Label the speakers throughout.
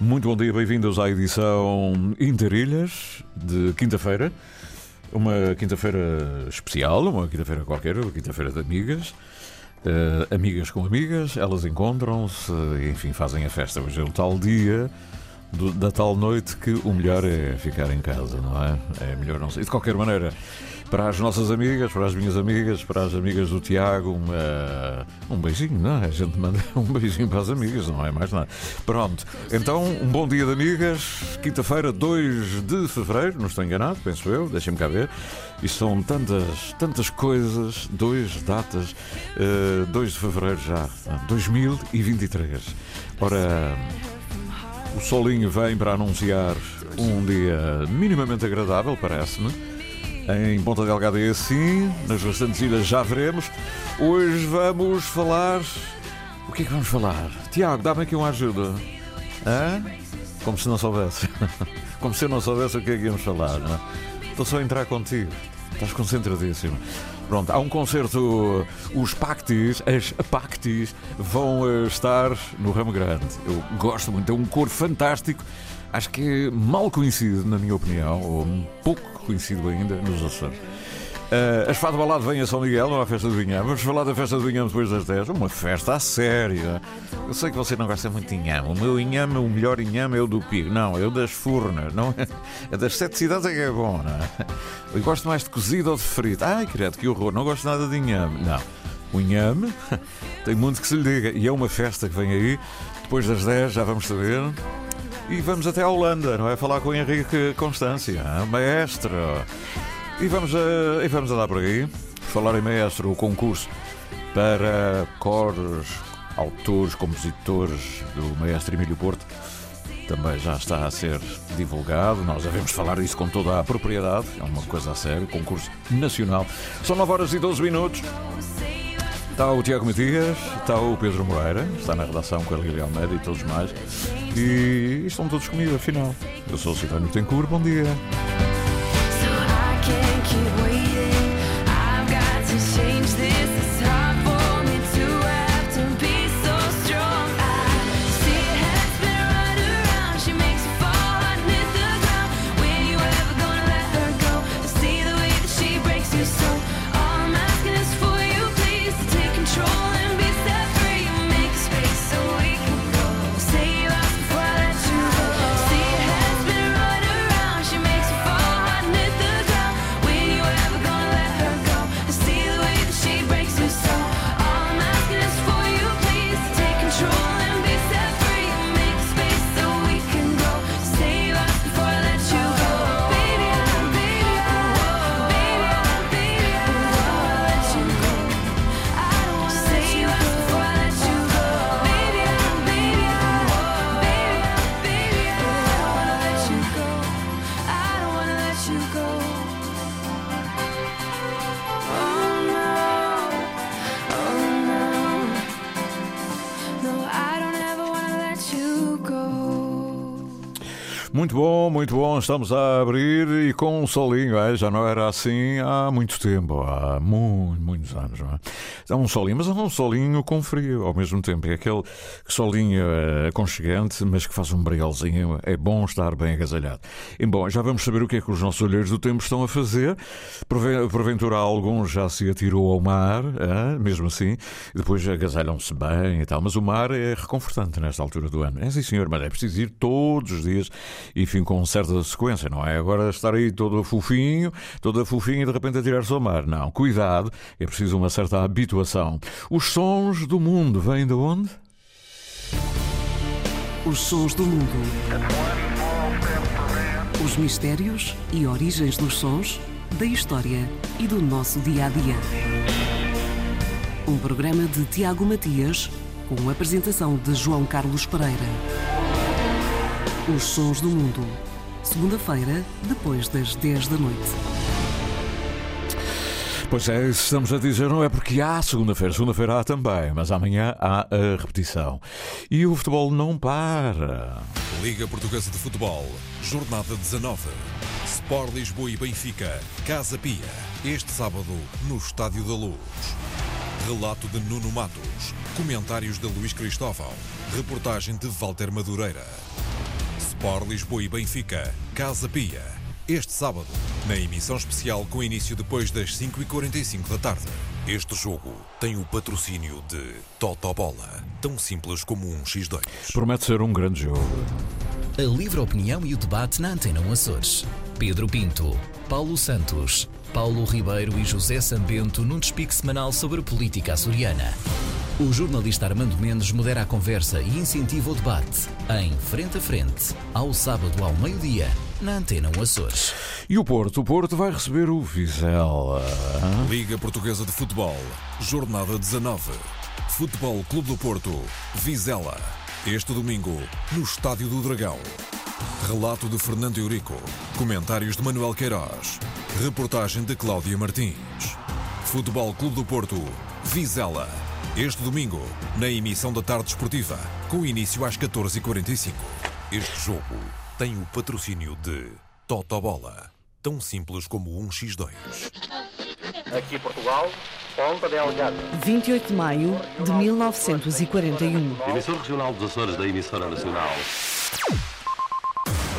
Speaker 1: Muito bom dia, bem-vindos à edição Interilhas de quinta-feira. Uma quinta-feira especial, uma quinta-feira qualquer, uma quinta-feira de amigas. Uh, amigas com amigas, elas encontram-se, enfim, fazem a festa. Hoje é o tal dia do, da tal noite que o melhor é ficar em casa, não é? É melhor não sei. De qualquer maneira, para as nossas amigas, para as minhas amigas, para as amigas do Tiago, um beijinho, não é? A gente manda um beijinho para as amigas, não é mais nada. Pronto, então um bom dia de amigas, quinta-feira, 2 de fevereiro, não estou enganado, penso eu, deixem-me cá ver. E são tantas, tantas coisas, dois datas, uh, 2 de fevereiro já, 2023. Ora, o solinho vem para anunciar um dia minimamente agradável, parece-me. Em Ponta Delgada é assim, nas restantes ilhas já veremos. Hoje vamos falar. O que é que vamos falar? Tiago, dá-me aqui uma ajuda. Hã? Como se não soubesse. Como se eu não soubesse o que é que íamos falar, não é? Estou só a entrar contigo. Estás concentradíssimo. Pronto, há um concerto. Os Pactis, as Pactis, vão eh, estar no Ramo Grande. Eu gosto muito, é um cor fantástico. Acho que é mal conhecido, na minha opinião, ou pouco conhecido ainda nos Açores. Uh, as Fado Balado vem a São Miguel, não há festa do Vinhame. Vamos falar da festa do Vinhame depois das 10. Uma festa a sério. Eu sei que você não gosta muito de inhame. O meu inhame, o melhor inhame é o do Pigo. Não, é o das Furnas. Não é? é das sete cidades é que é bom, não é? Eu gosto mais de cozido ou de frito. Ai, credo, que horror. Não gosto nada de inhame. Não. O inhame tem muito que se lhe diga. E é uma festa que vem aí. Depois das 10 já vamos saber. E vamos até a Holanda, não é? Falar com o Henrique Constância, maestro. E vamos, a, e vamos andar por aí. Falar em maestro, o concurso para cores, autores, compositores do maestro Emílio Porto também já está a ser divulgado. Nós devemos falar isso com toda a propriedade. É uma coisa a sério, concurso nacional. São 9 horas e 12 minutos. Está o Tiago Matias, está o Pedro Moreira, está na redação com a Lili Almeida e todos mais. E estão todos comigo, afinal. Eu sou o Cidadão Tencourt, bom dia. Muito Estamos a abrir com um solinho. É? Já não era assim há muito tempo, há muitos, anos. Não é? é um solinho, mas é um solinho com frio ao mesmo tempo. É aquele solinho é, aconchegante, mas que faz um brigalzinho. É bom estar bem agasalhado. E bom, já vamos saber o que é que os nossos olheiros do tempo estão a fazer. Porventura, alguns já se atirou ao mar, é? mesmo assim, depois agasalham-se bem e tal. Mas o mar é reconfortante nesta altura do ano. É sim, senhor, mas é preciso ir todos os dias enfim, com certa sequência, não é? Agora estar aí todo fofinho, toda fofinho e de repente a tirar-se ao mar. Não, cuidado, é preciso uma certa habituação. Os sons do mundo vêm de onde?
Speaker 2: Os sons do mundo. Os mistérios e origens dos sons, da história e do nosso dia a dia. Um programa de Tiago Matias, com a apresentação de João Carlos Pereira. Os sons do mundo. Segunda-feira, depois das 10 da noite.
Speaker 1: Pois é, isso estamos a dizer não é porque há segunda-feira, segunda-feira há também, mas amanhã há a repetição. E o futebol não para.
Speaker 3: Liga Portuguesa de Futebol, Jornada 19. Sport Lisboa e Benfica, Casa Pia, este sábado no Estádio da Luz. Relato de Nuno Matos, comentários de Luís Cristóvão, reportagem de Walter Madureira. Sport Lisboa e Benfica, Casa Pia, este sábado, na emissão especial com início depois das 5h45 da tarde. Este jogo tem o patrocínio de Totobola, tão simples como um X2.
Speaker 1: Promete ser um grande jogo.
Speaker 4: A livre opinião e o debate na Antena Açores. Pedro Pinto, Paulo Santos, Paulo Ribeiro e José Sambento num despique semanal sobre política açoriana. O jornalista Armando Mendes modera a conversa e incentiva o debate em Frente a Frente, ao sábado ao meio-dia, na Antena Açores.
Speaker 1: E o Porto? O Porto vai receber o Vizela.
Speaker 3: Liga Portuguesa de Futebol, Jornada 19. Futebol Clube do Porto, Vizela. Este domingo, no Estádio do Dragão. Relato de Fernando Eurico. Comentários de Manuel Queiroz. Reportagem de Cláudia Martins. Futebol Clube do Porto, Vizela. Este domingo, na emissão da tarde esportiva, com início às 14h45. Este jogo tem o patrocínio de Totobola, tão simples como um X2.
Speaker 5: Aqui Portugal, Ponta Delgada.
Speaker 6: 28 de maio de 1941.
Speaker 7: Emissor regional dos Açores da emissora nacional.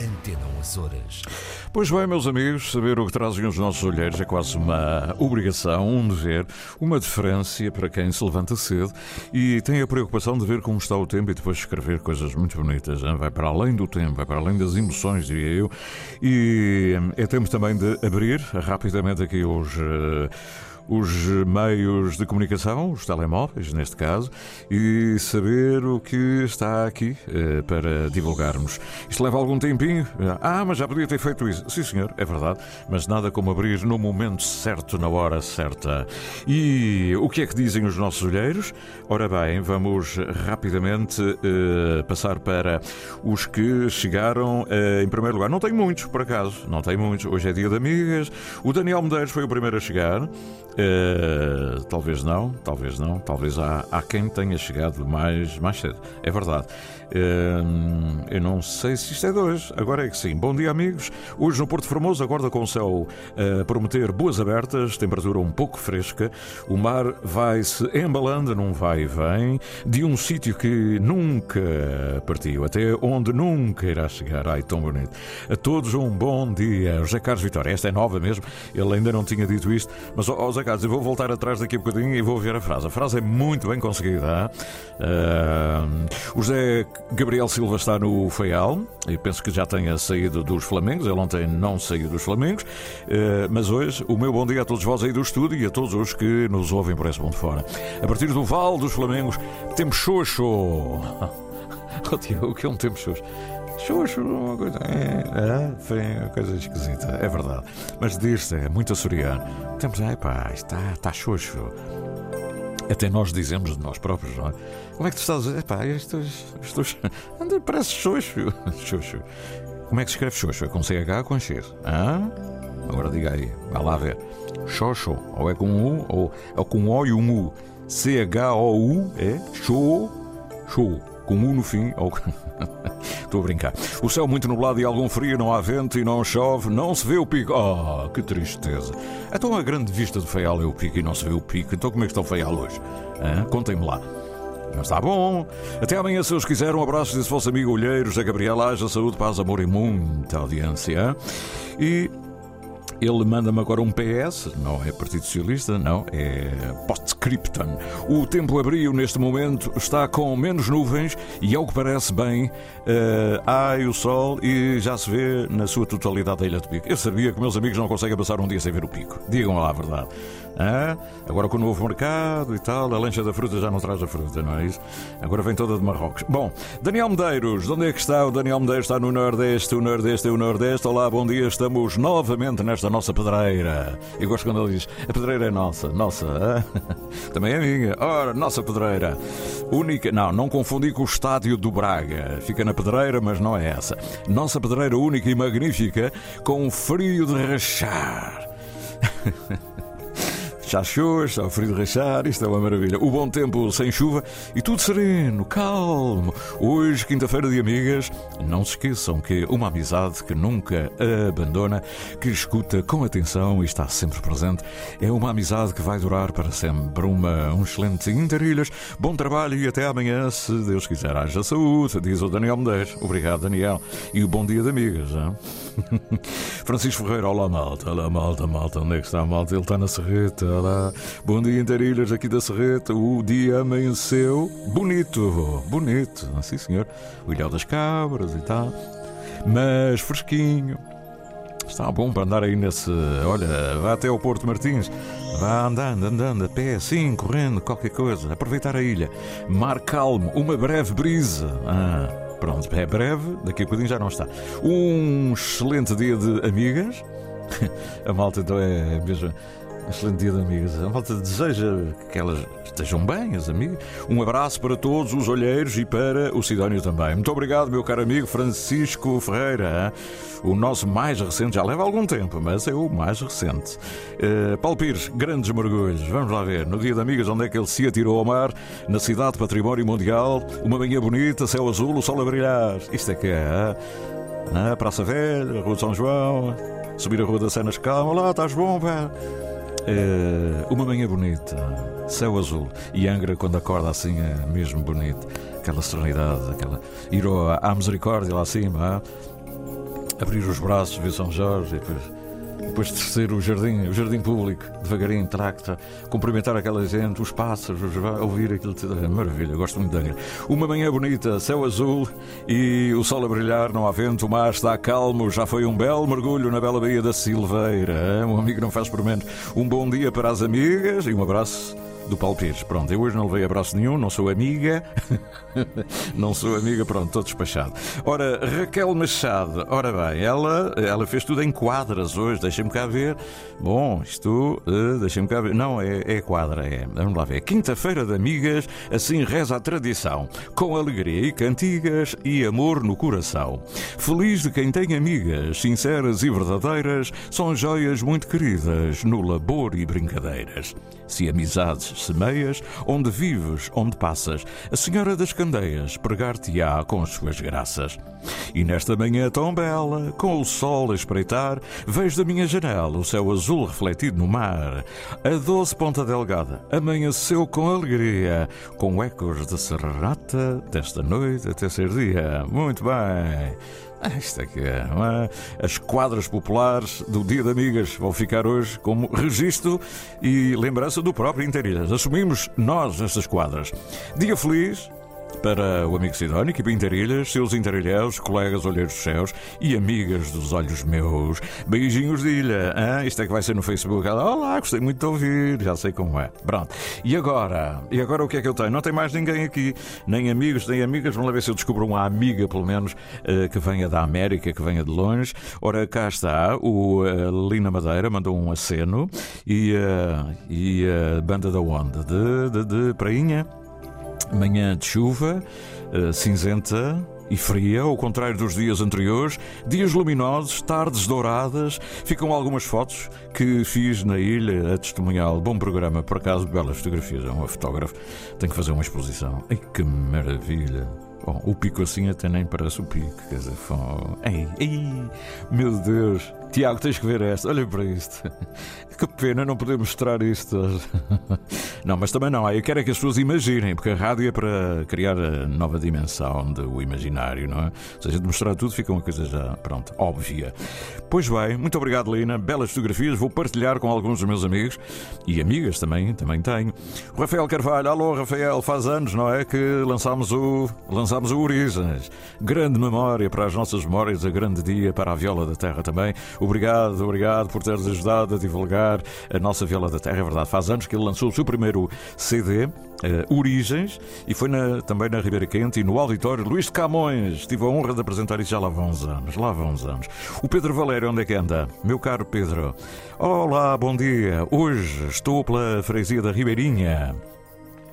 Speaker 4: Antena 1 Açores.
Speaker 1: Pois bem, meus amigos, saber o que trazem os nossos olheiros é quase uma obrigação, um dever, uma deferência para quem se levanta cedo e tem a preocupação de ver como está o tempo e depois escrever coisas muito bonitas. hein? Vai para além do tempo, vai para além das emoções, diria eu. E é tempo também de abrir rapidamente aqui os. eh, os meios de comunicação, os telemóveis neste caso, e saber o que está aqui eh, para divulgarmos. Isto leva algum tempinho. Ah, mas já podia ter feito isso. Sim, senhor, é verdade, mas nada como abrir no momento certo, na hora certa. E o que é que dizem os nossos olheiros? Ora bem, vamos rapidamente eh, passar para os que chegaram eh, em primeiro lugar. Não tenho muitos, por acaso, não tenho muitos. Hoje é dia de amigas. O Daniel Medeiros foi o primeiro a chegar. Eh, talvez não, talvez não, talvez há, há quem tenha chegado mais, mais cedo. É verdade. Eh, eu não sei se isto é hoje, agora é que sim. Bom dia, amigos. Hoje no Porto Formoso acorda com o céu a prometer boas abertas, temperatura um pouco fresca. O mar vai-se embalando num vai e vem de um sítio que nunca partiu, até onde nunca irá chegar. Ai, tão bonito. A todos um bom dia. José Carlos Vitória, esta é nova mesmo, ele ainda não tinha dito isto, mas, ó, ó, José Carlos, eu vou voltar atrás daqui a bocadinho e vou ver a frase. A frase é muito bem conseguida. ah? o José Gabriel Silva está no Feial e penso que já tenha saído dos Flamengos. Ele ontem não saiu dos Flamengos, ah, mas hoje o meu bom dia a todos vós aí do estúdio e a todos os que nos ouvem por esse mundo fora. A partir do Val dos Flamengos temos Xoxo. Oh, o que é um tempo Xoxo? Xoxo, uma coisa. É, é, uma coisa esquisita, é verdade. Mas diz-se, é muito açoriano. Temos, é pá, está, está Xoxo. Até nós dizemos de nós próprios, não é? Como é que tu estás a dizer? Epá, estou, estou, anda, parece xoxo. xoxo. Como é que se escreve xoxo? É com CH ou com X? Hã? Agora diga aí, vai lá ver. Xoxo, ou é com U, ou é com O e um U. C-H-O-U, é? Xô, xô. Com U no fim, ou... Estou a brincar. O céu muito nublado e algum frio, não há vento e não chove, não se vê o pico. Oh, que tristeza. Então a grande vista do Feial é o pico e não se vê o pico. Então como é que está o Feial hoje? Contem-me lá. Mas está bom. Até amanhã, se os quiser. Um abraço desse vosso amigo Olheiro, José Gabriel. Haja saúde, paz, amor e muita audiência. E Ele manda-me agora um PS, não é Partido Socialista, não, é postscriptum. O tempo abriu neste momento, está com menos nuvens e, ao que parece bem, uh, há o sol e já se vê na sua totalidade a Ilha do Pico. Eu sabia que meus amigos não conseguem passar um dia sem ver o pico. Digam lá a verdade. Ah, agora com o novo mercado e tal, a lancha da fruta já não traz a fruta, não é isso? Agora vem toda de Marrocos. Bom, Daniel Medeiros, onde é que está? O Daniel Medeiros está no Nordeste, o Nordeste é o Nordeste. Olá, bom dia, estamos novamente nesta nossa pedreira. Eu gosto quando ele diz: a pedreira é nossa, nossa, ah? também é minha. Ora, nossa pedreira. Única, não, não confundi com o estádio do Braga. Fica na pedreira, mas não é essa. Nossa pedreira única e magnífica, com frio de rachar. Já chou, está o frio de rachar, isto é uma maravilha. O bom tempo sem chuva e tudo sereno, calmo. Hoje, quinta-feira de amigas, não se esqueçam que uma amizade que nunca abandona, que escuta com atenção e está sempre presente, é uma amizade que vai durar para sempre. Uma, um excelente interilhas, bom trabalho e até amanhã, se Deus quiser. Haja saúde, diz o Daniel Medeiros. Obrigado, Daniel. E o bom dia de amigas. Hein? Francisco Ferreira, olá malta, olá malta, malta, onde é que está a malta? Ele está na serreta Olá, bom dia Interilhas aqui da Serreta. O dia amanheceu bonito, bonito, sim senhor. O Ilhéu das Cabras e tal, mas fresquinho. Está bom para andar aí nesse. Olha, vá até ao Porto Martins. Vá andando, andando, a pé, assim, correndo, qualquer coisa. Aproveitar a ilha. Mar calmo, uma breve brisa. Ah, pronto, é breve, daqui a bocadinho já não está. Um excelente dia de amigas. A malta então é mesmo excelente dia de amigas. A volta deseja que elas estejam bem, as amigas. Um abraço para todos os olheiros e para o Sidónio também. Muito obrigado, meu caro amigo Francisco Ferreira. O nosso mais recente, já leva algum tempo, mas é o mais recente. Uh, Paulo Pires, grandes mergulhos. Vamos lá ver. No dia de amigas, onde é que ele se atirou ao mar? Na cidade Património Mundial. Uma manhã bonita, céu azul, o sol a brilhar. Isto é que é. Ah, Praça Velha, Rua de São João. Subir a Rua das Cenas Calma. Lá, estás bom, velho? É uma manhã bonita, céu azul e Angra quando acorda assim é mesmo bonito, aquela serenidade, aquela ir à misericórdia lá acima, abrir os braços, ver São Jorge e depois depois descer o jardim, o jardim público, devagarinho, tracta, cumprimentar aquela gente, os pássaros, ouvir aquilo. É maravilha, gosto muito Angra. Uma manhã bonita, céu azul e o sol a brilhar, não há vento, o mar está calmo, já foi um belo mergulho na bela Baía da Silveira. Um amigo não faz por menos. Um bom dia para as amigas e um abraço do Paulo Pires. Pronto, eu hoje não levei abraço nenhum, não sou amiga. não sou amiga, pronto, estou despachado. Ora, Raquel Machado, ora bem, ela, ela fez tudo em quadras hoje, deixem-me cá ver. Bom, isto, uh, deixem-me cá ver. Não, é, é quadra, é. Vamos lá ver. Quinta-feira de amigas, assim reza a tradição, com alegria e cantigas e amor no coração. Feliz de quem tem amigas, sinceras e verdadeiras, são joias muito queridas no labor e brincadeiras. Se amizades semeias, onde vives, onde passas, a Senhora das Candeias pregar-te-á com as suas graças. E nesta manhã tão bela, com o sol a espreitar, vejo da minha janela o céu azul refletido no mar. A doce ponta delgada amanheceu com alegria, com ecos de serenata desta noite até ser dia. Muito bem. É que é, é, As quadras populares do Dia de Amigas vão ficar hoje como registro e lembrança do próprio Interilhas. Assumimos nós estas quadras. Dia feliz, para o amigo Sidónio, equipa Interilhas, seus interilhéus, colegas olheiros dos céus e amigas dos olhos meus. Beijinhos de ilha. Hein? Isto é que vai ser no Facebook. Olá, gostei muito de ouvir, já sei como é. Pronto. E agora? E agora o que é que eu tenho? Não tem mais ninguém aqui, nem amigos, nem amigas. Vamos lá ver se eu descubro uma amiga, pelo menos, eh, que venha da América, que venha de longe. Ora, cá está, o eh, Lina Madeira mandou um aceno e, uh, e a banda da onda de, de, de Prainha. Manhã de chuva, uh, cinzenta e fria, ao contrário dos dias anteriores, dias luminosos, tardes douradas. Ficam algumas fotos que fiz na ilha a testemunhal. Bom programa, por acaso, belas fotografias. É um fotógrafo, tem que fazer uma exposição. Ai que maravilha! Bom, o pico assim até nem parece o pico, quer dizer, foi... ei, ei, meu Deus, Tiago, tens que ver esta. Olha para isto. Que pena não poder mostrar isto. Não, mas também não. Eu quero é que as pessoas imaginem, porque a rádio é para criar a nova dimensão do imaginário, não é? Se a gente mostrar tudo, fica uma coisa já, pronto, óbvia. Pois bem, muito obrigado, Lina. Belas fotografias. Vou partilhar com alguns dos meus amigos e amigas também, também tenho. O Rafael Carvalho, alô Rafael, faz anos, não é? Que lançámos o, lançámos o Origens. Grande memória para as nossas memórias, a grande dia para a Viola da Terra também. Obrigado, obrigado por teres ajudado a divulgar a nossa Viola da Terra. É verdade, faz anos que ele lançou o seu primeiro CD, uh, Origens, e foi na, também na Ribeira Quente e no auditório Luís de Camões. Tive a honra de apresentar isso já lá vão uns anos. Lá vão uns anos. O Pedro Valério, onde é que anda? Meu caro Pedro. Olá, bom dia. Hoje estou pela freguesia da Ribeirinha,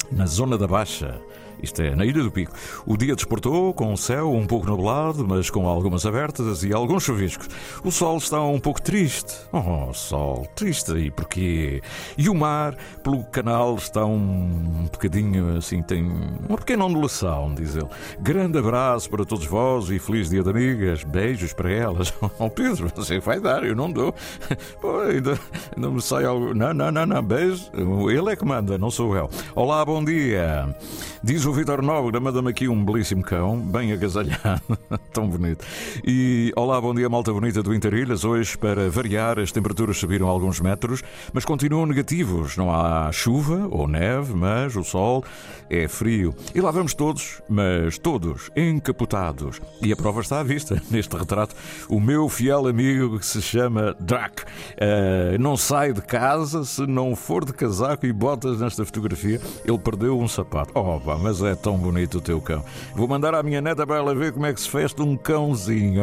Speaker 1: na zona da Baixa. Isto é, na Ilha do Pico. O dia despertou com o céu um pouco nublado, mas com algumas abertas e alguns chuviscos. O sol está um pouco triste. Oh, sol, triste aí, porquê? E o mar, pelo canal, está um bocadinho assim, tem uma pequena ondulação, diz ele. Grande abraço para todos vós e feliz dia de amigas. Beijos para elas. Oh, Pedro, você vai dar, eu não dou. Pô, ainda, ainda me sai algo. Não, não, não, não, beijo. Ele é que manda, não sou eu. Olá, bom dia. Diz o Vitor Nobre, manda-me aqui um belíssimo cão, bem agasalhado, tão bonito. E olá, bom dia, malta bonita do Interilhas. Hoje, para variar, as temperaturas subiram alguns metros, mas continuam negativos. Não há chuva ou neve, mas o sol é frio. E lá vamos todos, mas todos encapotados. E a prova está à vista neste retrato. O meu fiel amigo que se chama Drac uh, não sai de casa se não for de casaco e botas nesta fotografia. Ele perdeu um sapato. Oh, pá, é tão bonito o teu cão. Vou mandar à minha neta para ela ver como é que se festa um cãozinho.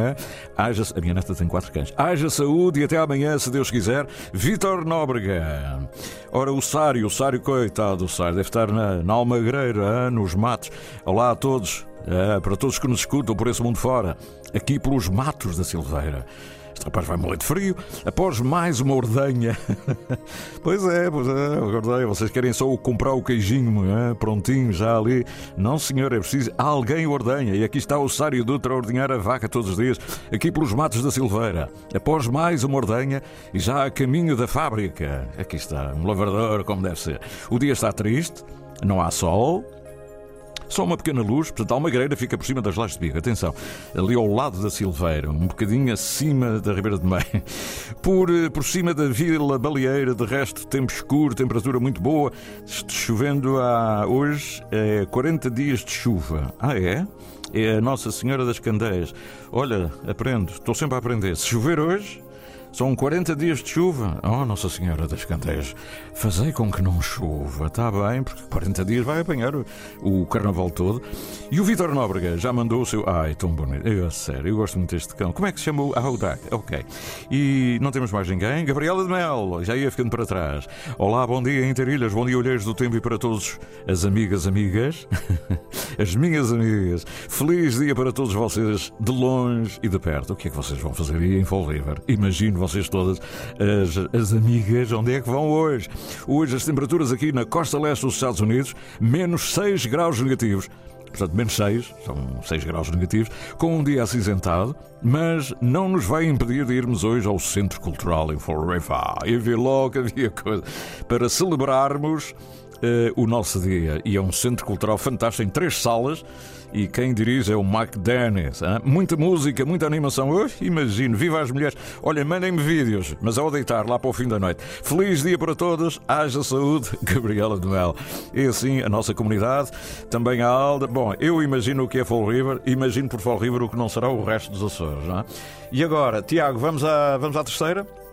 Speaker 1: Haja, a minha neta tem quatro cães. Haja saúde e até amanhã, se Deus quiser. Vitor Nóbrega. Ora, o Sário, o Sário, coitado, o Sário, deve estar na, na Almagreira, nos matos. Olá a todos. É, para todos que nos escutam por esse mundo fora, aqui pelos matos da Silveira. Este rapaz vai morrer de frio após mais uma ordenha. pois é, pois é, ordenha. Vocês querem só comprar o queijinho é? prontinho, já ali. Não, senhor, é preciso alguém ordenha. E aqui está o Sário Dutra a ordenhar a vaca todos os dias, aqui pelos matos da Silveira. Após mais uma ordenha e já a caminho da fábrica. Aqui está, um lavrador como deve ser. O dia está triste, não há sol, só uma pequena luz, portanto, a Almagreira fica por cima das lajes de Biga. Atenção, ali ao lado da Silveira, um bocadinho acima da Ribeira de Meio. Por, eh, por cima da Vila Baleeira, de resto, tempo escuro, temperatura muito boa. Chovendo há hoje é 40 dias de chuva. Ah, é? É a Nossa Senhora das Candeias. Olha, aprendo, estou sempre a aprender. Se chover hoje, são 40 dias de chuva. Oh, Nossa Senhora das Candeias, fazei com que não chova. Está bem, porque 40 dias vai apanhar o, carnaval todo. E o Vitor Nóbrega já mandou o seu. Ai, tão bonito. Eu, sério, eu gosto muito deste cão. Como é que se chama? Ah, o Dag. Ok. E não temos mais ninguém. Gabriela de Mel, já ia ficando para trás. Olá, bom dia, Interilhas. Bom dia, Olheiros do Tempo e para todos as amigas, amigas. as minhas amigas. Feliz dia para todos vocês, de longe e de perto. O que é que vocês vão fazer aí em Fall River? Imagino vocês todas, as, as amigas, onde é que vão hoje? Hoje as temperaturas aqui na costa leste dos Estados Unidos, menos 6 graus negativos portanto, menos 6, são 6 graus negativos, com um dia acinzentado, mas não nos vai impedir de irmos hoje ao Centro Cultural em Florifa e ver logo havia coisa para celebrarmos uh, o nosso dia. E é um centro cultural fantástico, em três salas e quem dirige é o Mike Dennis. Hein? Muita música, muita animação. Eu imagino, viva as mulheres. Olha, mandem-me vídeos, mas ao deitar lá para o fim da noite. Feliz dia para todos, haja saúde, Gabriela de Mel. E assim a nossa comunidade, também a Alda. Bom, eu imagino o que é Fall River, imagino por Fall River o que não será o resto dos Açores. Não é? E agora, Tiago, vamos à, vamos à terceira?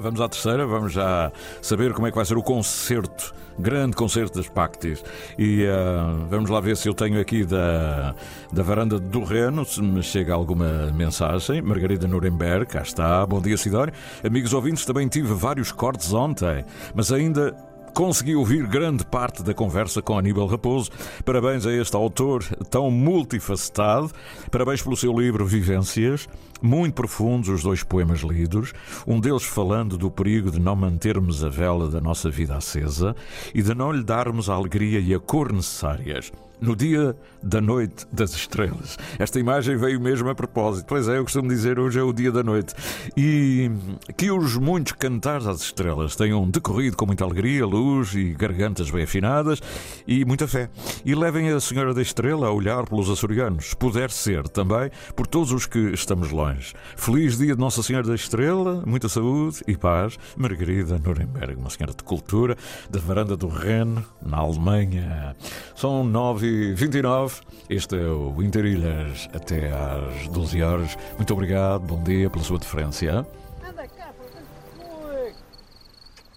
Speaker 1: Vamos à terceira, vamos já saber como é que vai ser o concerto, grande concerto das Pactis. E uh, vamos lá ver se eu tenho aqui da, da varanda do Reno, se me chega alguma mensagem. Margarida Nuremberg, cá está. Bom dia, Sidónio. Amigos ouvintes, também tive vários cortes ontem, mas ainda consegui ouvir grande parte da conversa com Aníbal Raposo. Parabéns a este autor tão multifacetado. Parabéns pelo seu livro Vivências. Muito profundos os dois poemas lidos, um deles falando do perigo de não mantermos a vela da nossa vida acesa e de não lhe darmos a alegria e a cor necessárias. no dia da noite das estrelas. Esta imagem veio mesmo a propósito. Pois é, eu costumo dizer hoje é o dia da noite. E que os muitos cantares às estrelas tenham decorrido com muita alegria, luz e gargantas bem afinadas e muita fé. E levem a Senhora da Estrela a olhar pelos açorianos, puder ser também por todos os que estamos longe. Feliz dia de Nossa Senhora da Estrela, muita saúde e paz. Margarida Nuremberg, uma senhora de cultura, da varanda do Reno, na Alemanha. São nove 29. Este é o Interilhas até às 12 horas. Muito obrigado, bom dia pela sua deferência.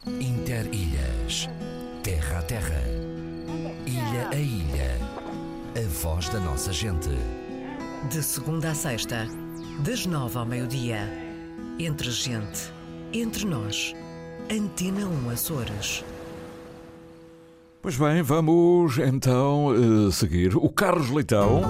Speaker 4: Interilhas, terra a terra, ilha a ilha, a voz da nossa gente.
Speaker 6: De segunda a sexta, das nove ao meio-dia. Entre gente, entre nós. Antena 1 Açores.
Speaker 1: Pois bem, vamos então uh, seguir. O Carlos Leitão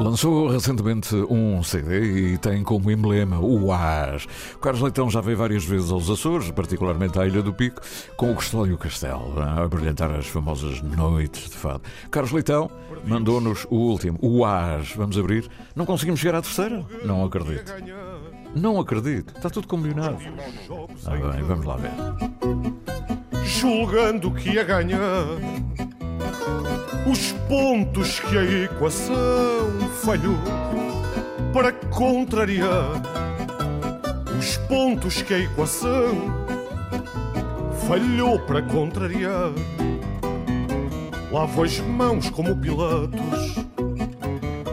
Speaker 1: lançou recentemente um CD e tem como emblema o ar. O Carlos Leitão já veio várias vezes aos Açores, particularmente à Ilha do Pico, com o Custódio Castelo, a brilhantar as famosas noites de fado. Carlos Leitão mandou-nos o último, o ar. Vamos abrir. Não conseguimos chegar à terceira? Não acredito. Não acredito. Está tudo combinado. Ah, bem, vamos lá ver
Speaker 8: julgando que ia ganhar os pontos que a equação falhou para contrariar os pontos que a equação falhou para contrariar. Lavo as mãos como Pilatos,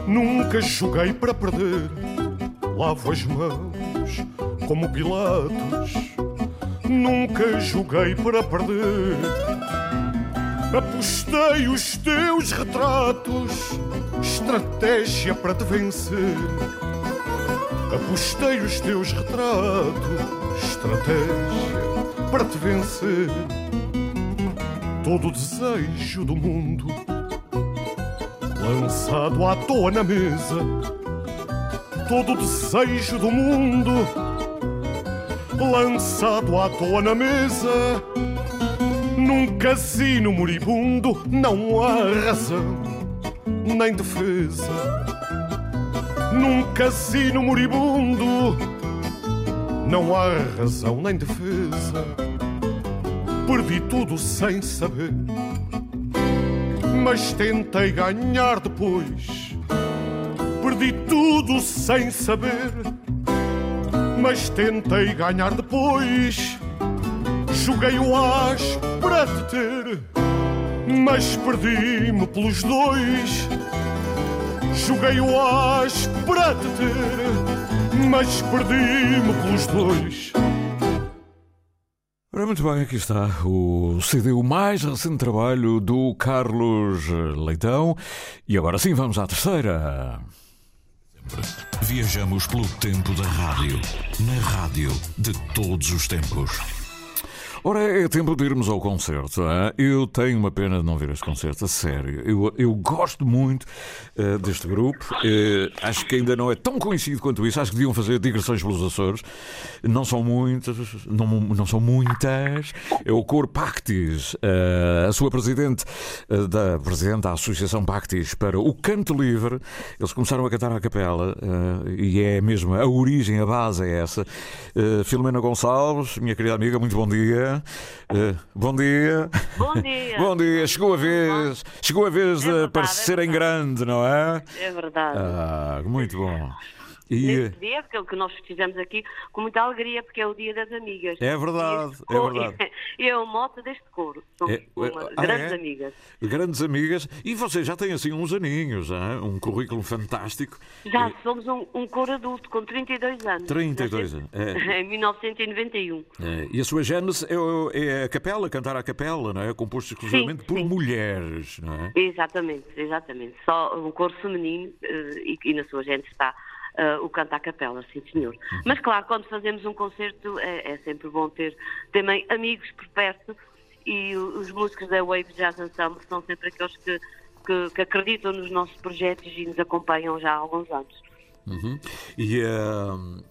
Speaker 8: nunca joguei para perder. Lavo as mãos como Pilatos Nunca joguei para perder. Apostei os teus retratos, estratégia para te vencer. Apostei os teus retratos, estratégia para te vencer. Todo o desejo do mundo lançado à toa na mesa. Todo o desejo do mundo lançado à toa na mesa. Num casino moribundo não há razão nem defesa. Num casino moribundo não há razão nem defesa. Perdi tudo sem saber, mas tentei ganhar depois. Perdi tudo sem saber mas tentei ganhar depois. Joguei o as para te ter, mas perdi-me pelos dois. Joguei o as para te ter, mas perdi-me pelos dois.
Speaker 1: Ora, muito bem, aqui está o CD, o mais recente trabalho do Carlos Leitão. E agora sim, vamos à terceira.
Speaker 9: Viajamos pelo tempo da rádio, na rádio de todos os tempos.
Speaker 1: Ora, é tempo de irmos ao concerto. Hein? Eu tenho uma pena de não ver este concerto, a sério. Eu, eu gosto muito uh, deste grupo. Uh, acho que ainda não é tão conhecido quanto isso. Acho que deviam fazer digressões pelos Açores. Não são muitas, não, não são muitas. É o Cor Pactis, uh, a sua presidente, da presidente da Associação Pactis para o Canto Livre. Eles começaram a cantar à capela e é mesmo a origem, a base é essa. Filomena Gonçalves, minha querida amiga, muito bom dia. Uh, bom dia.
Speaker 10: Bom dia.
Speaker 1: bom dia. Chegou a vez, chegou a vez é de aparecer é em grande, não é?
Speaker 10: É verdade.
Speaker 1: Ah, muito bom.
Speaker 10: E... Nesse dia, que é o que nós fizemos aqui com muita alegria, porque é o dia das amigas.
Speaker 1: É verdade, é verdade.
Speaker 10: E é o mote deste coro. Somos é, uma, ah, grandes é? amigas.
Speaker 1: Grandes amigas. E você já tem assim uns aninhos, hein? um currículo fantástico.
Speaker 10: Já somos um, um coro adulto com 32 anos.
Speaker 1: 32 anos.
Speaker 10: É. Em 1991.
Speaker 1: É. E a sua gênese é, é, a capela, cantar à capela, não é? Composto exclusivamente sim, por sim. mulheres, não é?
Speaker 10: Exatamente, exatamente. Só um coro feminino eh, e, e na sua gênese está uh, o canto à capela, sim senhor. Mas claro, quando fazemos um concerto é, é, sempre bom ter também amigos por perto e os músicos da Wave Jazz Ensemble são sempre aqueles que, que, que acreditam nos nossos projetos e nos acompanham já há alguns anos.
Speaker 1: Uhum. E uh,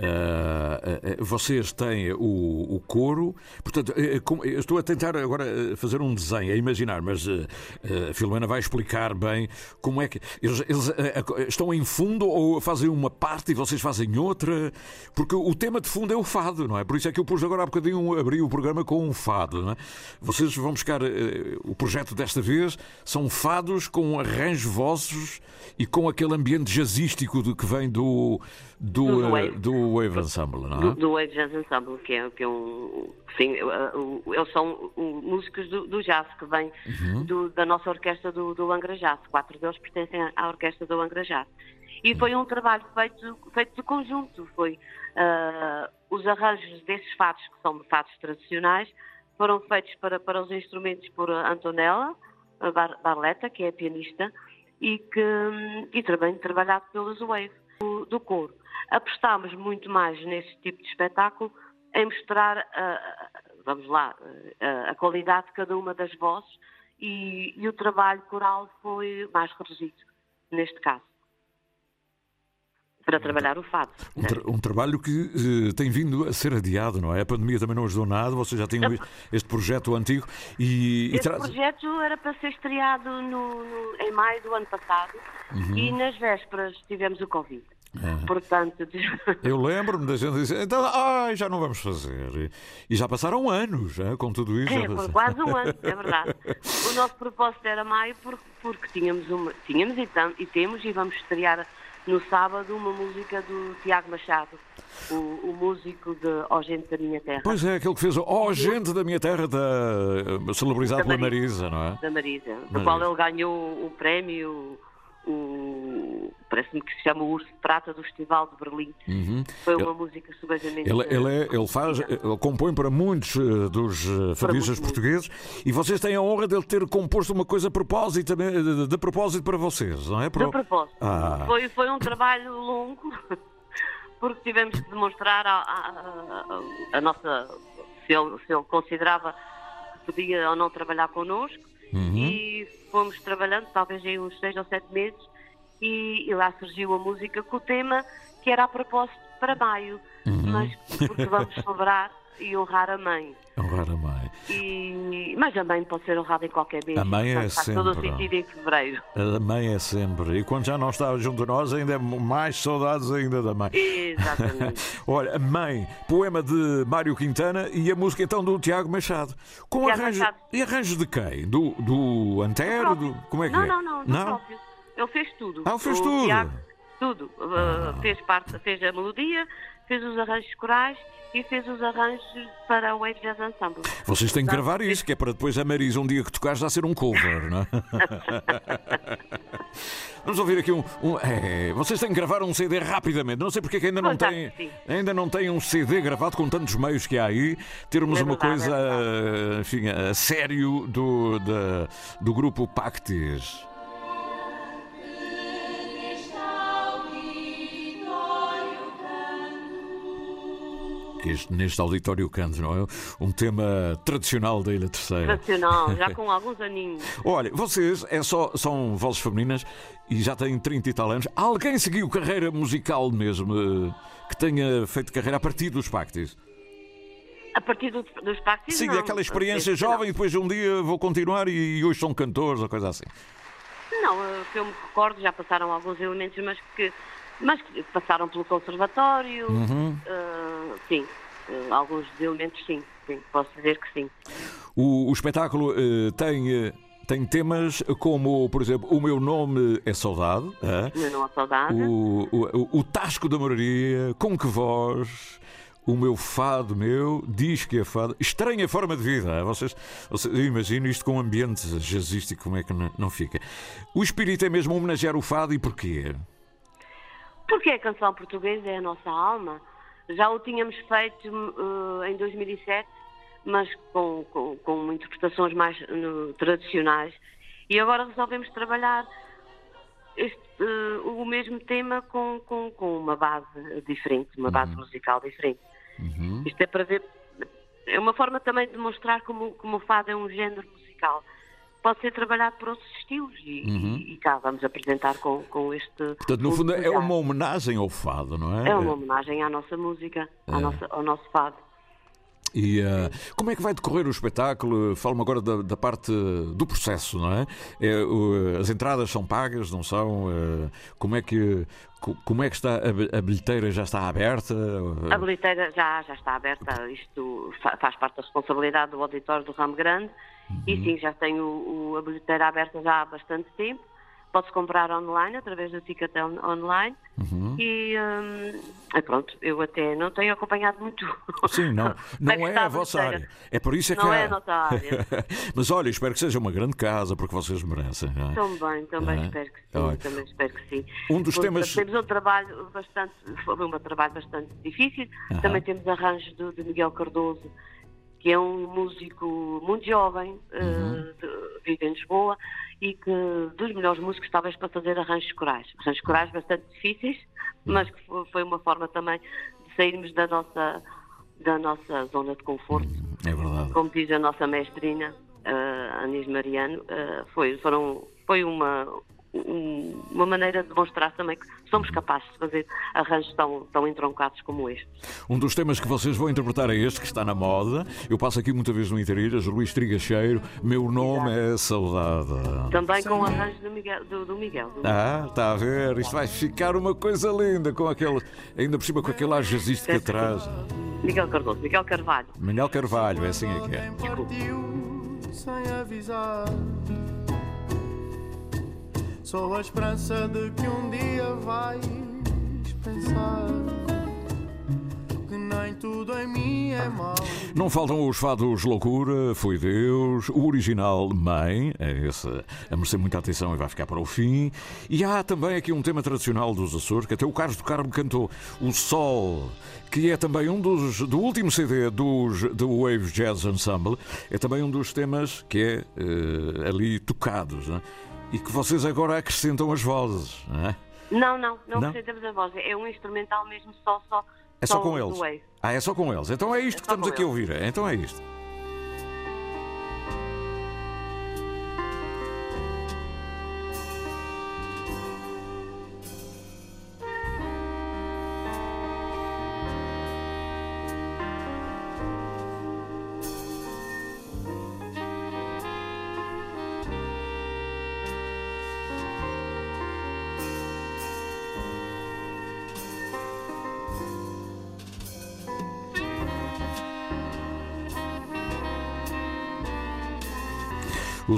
Speaker 1: Uh, uh, vocês têm o, o coro, portanto, uh, com, estou a tentar agora fazer um desenho, a imaginar, mas a Filomena vai explicar bem como é que. Eles, eles estão em fundo ou fazem uma parte e vocês fazem outra? Porque o tema de fundo é o fado, não é? Por isso é que eu pus agora há bocadinho, abri o programa com um fado, não é? Vocês vão buscar o projeto desta vez, são fados com arranjos vossos e com aquele ambiente jazzístico de, que vem do, do, do. Do Wave Ensemble, não é?
Speaker 10: Do, do Wave Jazz Ensemble, que é, que é um. Sim, uh, eles são músicos do, do jazz, que vêm uhum. do, da nossa orquestra do, do Angra Jazz. Quatro deles pertencem à orquestra do Angra Jazz. E foi um trabalho feito, feito de conjunto. Foi uh, os arranjos desses fados, que são fados tradicionais, foram feitos para, para os instrumentos por Antonella Bar, Barletta, que é pianista, e, que, e também trabalhado pelos Wave do, do coro. Apostámos muito mais nesse tipo de espetáculo em mostrar, uh, vamos lá, uh, a qualidade de cada uma das vozes e, e o trabalho coral foi mais reduzido, neste caso para trabalhar o fado.
Speaker 1: Um, tra um trabalho que uh, tem vindo a ser adiado, não é? A pandemia também não ajudou nada, vocês já tinham este projeto antigo
Speaker 10: e... Este projeto era para ser estreado no, no, em maio do ano passado uhum. e nas vésperas tivemos o Covid. É. Portanto,
Speaker 1: eu lembro-me da gente dizer, então, ai, já não vamos fazer. E já passaram anos é, com tudo isso.
Speaker 10: É, foi quase um ano, é verdade. O nosso propósito era maio porque, porque tínhamos, uma, tínhamos e, tam, e temos e vamos estrear no sábado uma música do Tiago Machado, o, o, músico de Ó Gente da Minha Terra.
Speaker 1: Pois é, aquele que fez o Ó Gente da Minha Terra, da, eh, celebrizado da pela Marisa, não é?
Speaker 10: Da Marisa, do qual ele ganhou o prémio o parece-me que se chama o Urso de Prata do Festival de Berlim. Uhum. Foi uma ele, música subejamente.
Speaker 1: Ele, ele, é, ele faz, ele compõe para muitos uh, dos uh, fadistas portugueses muitos. e vocês têm a honra de ele ter composto uma coisa a propósito, de, de propósito para vocês, não é?
Speaker 10: De propósito. Ah. Foi, foi um trabalho longo, porque tivemos que demonstrar a, a, a, a nossa. Se ele, se ele considerava que podia ou não trabalhar connosco Uhum. E fomos trabalhando, talvez em uns seis ou sete meses, e, e, lá surgiu a música com o tema que era a propósito para maio, uhum. mas porque vamos celebrar e honrar a mãe.
Speaker 1: Honrar a mãe.
Speaker 10: E, mas a mãe pode ser honrada em qualquer mês.
Speaker 1: A mãe é
Speaker 10: faz
Speaker 1: sempre.
Speaker 10: todo o sentido em fevereiro.
Speaker 1: A mãe é sempre. E quando já não está junto a nós, ainda é mais saudades ainda da mãe.
Speaker 10: Exatamente.
Speaker 1: Olha, Mãe, poema de Mário Quintana e a música então do Tiago Machado. Com Tiago arranjo, Machado. E arranjo de quem? Do, do Antero? Do, como é que
Speaker 10: não,
Speaker 1: é?
Speaker 10: Não, não, não. Próprio. Ele fez tudo.
Speaker 1: Ah, ele fez o tudo?
Speaker 10: Tiago, tudo. Ah. Uh, fez, parte, fez a melodia, fez os arranjos corais e fez os arranjos para o Wave Jazz Ensemble.
Speaker 1: Vocês têm que gravar isso, que é para depois a Marisa, um dia que tocar, já ser um cover, não é? Vamos ouvir aqui um. um é, vocês têm que gravar um CD rapidamente. Não sei porque é que ainda não têm. Ainda não têm um CD gravado com tantos meios que há aí. Termos é uma coisa, é enfim, a sério do, da, do grupo Pactes. Que este, neste auditório canto, não é? Um tema tradicional da Ilha Terceira.
Speaker 10: Tradicional, já com alguns aninhos.
Speaker 1: Olha, vocês é só, são vozes femininas e já têm 30 e tal anos. Alguém seguiu carreira musical mesmo, eh, que tenha feito carreira a partir dos Pactis?
Speaker 10: A partir do, dos Pactis,
Speaker 1: Sim,
Speaker 10: não.
Speaker 1: aquela experiência jovem e depois um dia vou continuar e, e hoje são cantores ou coisa assim.
Speaker 10: Não, que eu me recordo, já passaram alguns elementos, mas que mas passaram pelo conservatório, uhum. uh, sim, uh, alguns elementos sim, sim, posso dizer que sim.
Speaker 1: O, o espetáculo uh, tem tem temas como, por exemplo, O Meu Nome é Saudade.
Speaker 10: O Meu Nome é Saudade.
Speaker 1: O, o, o Tasco da Moraria, Com Que Voz. O meu fado meu diz que é fado. Estranha forma de vida. Vocês, vocês, eu imagino isto com um ambiente jazzístico, como é que não, não fica? O espírito é mesmo homenagear o fado e porquê?
Speaker 10: Porque a canção portuguesa é a nossa alma. Já o tínhamos feito uh, em 2007, mas com, com, com interpretações mais uh, tradicionais. E agora resolvemos trabalhar este, uh, o mesmo tema com, com, com, uma base diferente, uma base uhum. musical diferente. Uhum. Isto é para ver. É uma forma também de mostrar como, como o fado é um género musical pode ser trabalhado por outros estilos e,
Speaker 1: Uhum.
Speaker 10: e cá vamos apresentar com, com este.
Speaker 1: Portanto, no fundo, é uma homenagem ao fado, não é?
Speaker 10: É uma homenagem à nossa música,
Speaker 1: É.
Speaker 10: nossa, ao nosso fado.
Speaker 1: E eh, como é que vai decorrer o espetáculo? Fala-me agora da, da parte do processo, não é? É, o- as entradas são pagas, não são? Eh, como é que co- como é que está a, a bilheteira já está aberta?
Speaker 10: A bilheteira já, já está aberta, isto fa- faz parte da responsabilidade do auditório do Ramo Grande e sim, já tenho o, a bilheteira aberta já há bastante tempo. Pode-se comprar online, através do Ticatel online.
Speaker 1: Uhum.
Speaker 10: E, e pronto, eu até não tenho acompanhado muito.
Speaker 1: Sim, não,
Speaker 10: é
Speaker 1: não é a vossa
Speaker 10: bilheteira?
Speaker 1: área. É por isso é que
Speaker 10: Não é a nossa área.
Speaker 1: Mas olha, espero que seja uma grande casa, porque vocês merecem. Não é?
Speaker 10: Também, também
Speaker 1: Ah,
Speaker 10: espero que sim,
Speaker 1: olha.
Speaker 10: também espero que sim.
Speaker 1: Um dos temas-
Speaker 10: Temos um trabalho bastante, foi um trabalho bastante difícil. Também temos arranjos do, de Miguel Cardoso, que é um músico muito jovem, eh,
Speaker 1: Uhum.
Speaker 10: de- vive em Lisboa, e que dos melhores músicos talvez para fazer arranjos corais. Arranjos corais bastante difíceis,
Speaker 1: Uhum.
Speaker 10: mas que fo- foi uma forma também de sairmos da nossa, da nossa zona de conforto.
Speaker 1: É verdade.
Speaker 10: Como diz a nossa mestrina, uh, Anis Mariano, eh, foi, foram, foi uma, um- uma maneira de demonstrar também que somos capazes de fazer arranjos tão, tão entroncados como este.
Speaker 1: Um dos temas que vocês vão interpretar é este, que está na moda. Eu passo aqui muita vez no Interilhas, Luís Trigacheiro. Meu nome é Saudade.
Speaker 10: Também com arranjos do Miguel. Do, do Miguel do-
Speaker 1: Ah, está a ver? Isto vai ficar uma coisa linda, com aquele, ainda por cima com aquele ar jazzístico atrás.
Speaker 10: Miguel Cardoso, Miguel Carvalho.
Speaker 1: Manuel Carvalho, é assim é que é.
Speaker 11: sem avisar. Sou a esperança de que um dia vais pensar que nem tudo em mim é mau.
Speaker 1: Não faltam os fados Loucura, Foi Deus, o original Mãe, é esse a merecer muita atenção e vai ficar para o fim. E há também aqui um tema tradicional dos Açores, que até o Carlos do Carmo cantou, O Sol, que é também um dos, do último CD dos do Wave Jazz Ensemble, é também um dos temas que é eh, ali tocados, né? E que vocês agora acrescentam as vozes. Não é?
Speaker 10: Não, não, não,
Speaker 1: Não?
Speaker 10: acrescentamos a voz. É um instrumental mesmo só, só.
Speaker 1: É só com
Speaker 10: do
Speaker 1: eles. Ah, é só com eles. Então é isto que
Speaker 10: só
Speaker 1: estamos
Speaker 10: com
Speaker 1: aqui a
Speaker 10: eles.
Speaker 1: ouvir. Então é isto.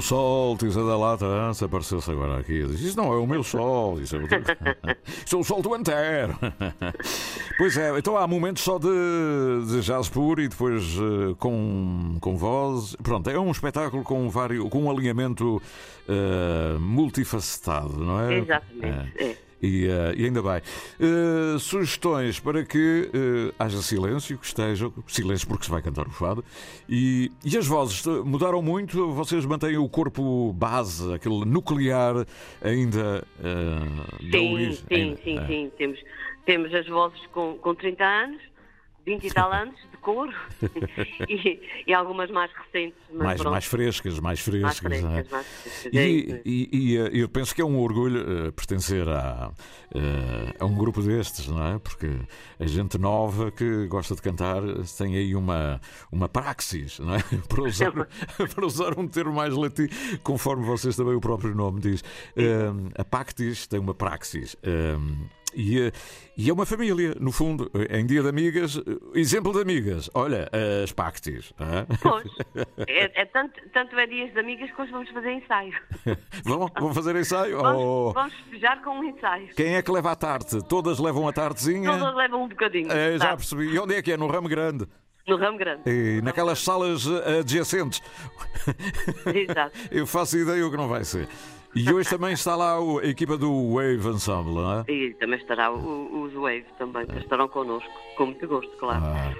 Speaker 1: Sol, diz a da lata, se apareceu-se agora aqui. Diz, isso não é o meu sol, isso é, o... isso é o sol do Antero. pois é, então há momentos só de, de jazz puro e depois eh, com, com voz. Pronto, é um espetáculo com, vários, com um alinhamento eh, multifacetado, não é?
Speaker 10: Exatamente, é.
Speaker 1: E, eh, e ainda bem. Eh, sugestões para que eh, haja silêncio, que esteja. Silêncio porque se vai cantar o fado. E, e as vozes mudaram muito? Vocês mantêm o corpo base, aquele nuclear ainda da
Speaker 10: Sim, sim,
Speaker 1: ainda?
Speaker 10: sim,
Speaker 1: É.
Speaker 10: sim. Temos, temos as vozes com, com 30 anos, 20 e tal anos de coro e, e algumas mais recentes.
Speaker 1: Mais,
Speaker 10: pronto.
Speaker 1: mais frescas, mais frescas.
Speaker 10: frescas,
Speaker 1: não é?
Speaker 10: mais frescas, é isso
Speaker 1: E, e- e, eh, eu penso que é um orgulho eh, pertencer a, eh, a um grupo destes, não é? Porque a gente nova que gosta de cantar tem aí uma, uma praxis, não é? Para usar, para usar um termo mais latim, conforme vocês também o próprio nome diz. A Pactis tem uma praxis. E, eh, e é uma família, no fundo, eh, em dia de amigas, eh, exemplo de amigas, olha, as Pactis. é?
Speaker 10: Pois, é, é tanto, tanto é dias de amigas que hoje vamos fazer ensaio.
Speaker 1: Vão, vão fazer ensaio?
Speaker 10: Vamos,
Speaker 1: Ou
Speaker 10: vamos festejar com um ensaio.
Speaker 1: quem é que leva a tarte? Todas levam a tartezinha?
Speaker 10: Todas levam um bocadinho.
Speaker 1: É, já percebi. E onde é que é? No Ramo Grande.
Speaker 10: No ramo grande.
Speaker 1: E naquelas salas adjacentes.
Speaker 10: Exato.
Speaker 1: Eu faço ideia o que não vai ser. E hoje também está lá a equipa do Wave Ensemble, não é?
Speaker 10: E também estará o- os Wave também, que estarão connosco, com muito gosto, claro.
Speaker 1: Ah.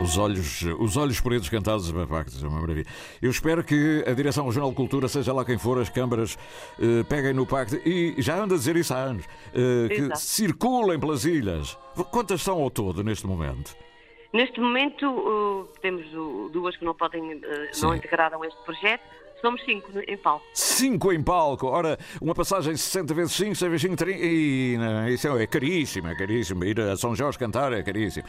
Speaker 1: Os olhos, os olhos pretos cantados é uma maravilha. Eu espero que a Direção Regional de Cultura, seja lá quem for, as câmaras, eh, peguem no pacto e já anda a dizer isso há anos, eh, que circulem pelas ilhas. Quantas são ao todo neste momento?
Speaker 10: Neste momento uh, temos duas que não podem, uh, não integraram este projeto, Somos cinco em palco.
Speaker 1: Cinco em palco. Ora, uma passagem 60 vezes 5, 6 vezes 5, 30. E, não, isso é caríssimo, é caríssimo. Ir a São Jorge cantar é caríssimo.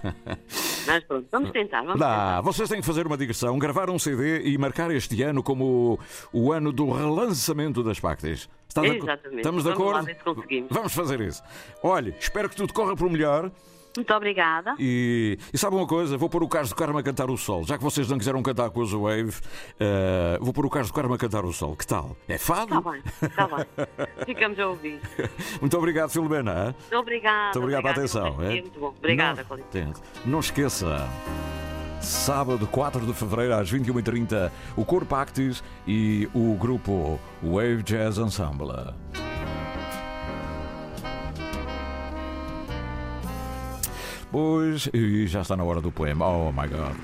Speaker 10: Mas pronto, vamos tentar. Vamos
Speaker 1: Dá,
Speaker 10: tentar.
Speaker 1: vocês têm que fazer uma digressão, gravar um CD e marcar este ano como o, o ano do relançamento das Pactis.
Speaker 10: Está de Exatamente.
Speaker 1: Estamos de
Speaker 10: vamos
Speaker 1: acordo?
Speaker 10: Lá,
Speaker 1: vamos fazer isso. Olha, espero que tudo corra por melhor.
Speaker 10: Muito obrigada.
Speaker 1: E, e sabe uma coisa? Vou pôr o Carlos do Carmo a cantar o sol. Já que vocês não quiseram cantar com os Wave, uh, vou pôr o Carlos do Carmo a cantar o sol. Que tal? É fado?
Speaker 10: Está bem, está bem. Ficamos a ouvir.
Speaker 1: Muito obrigado, Filomena.
Speaker 10: Muito obrigada.
Speaker 1: Muito obrigado pela atenção.
Speaker 10: É muito bom. Obrigada,
Speaker 1: não, não esqueça. Sábado 4 de fevereiro às 21h30, o Corpo Actis e o grupo Wave Jazz Ensemble. Pois, e já está na hora do poema. Oh my god.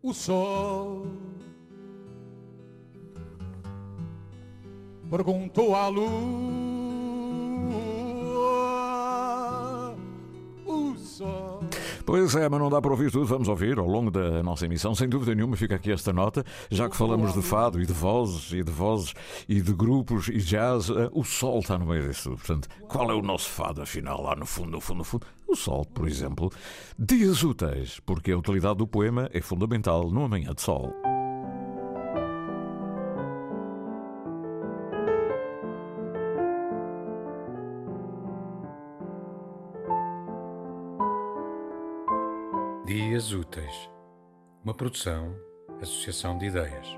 Speaker 8: O sol perguntou à luz
Speaker 1: Pois é, mas não dá para ouvir tudo. Vamos ouvir ao longo da nossa emissão. Sem dúvida nenhuma, fica aqui esta nota. Já que falamos de fado e de vozes e de vozes e de grupos e jazz, eh, o sol está no meio disso. Portanto, qual é o nosso fado, afinal, lá no fundo, no fundo, no fundo? O sol, por exemplo. Dias úteis, porque a utilidade do poema é fundamental numa manhã de sol.
Speaker 12: Dias Úteis, uma produção, associação de ideias.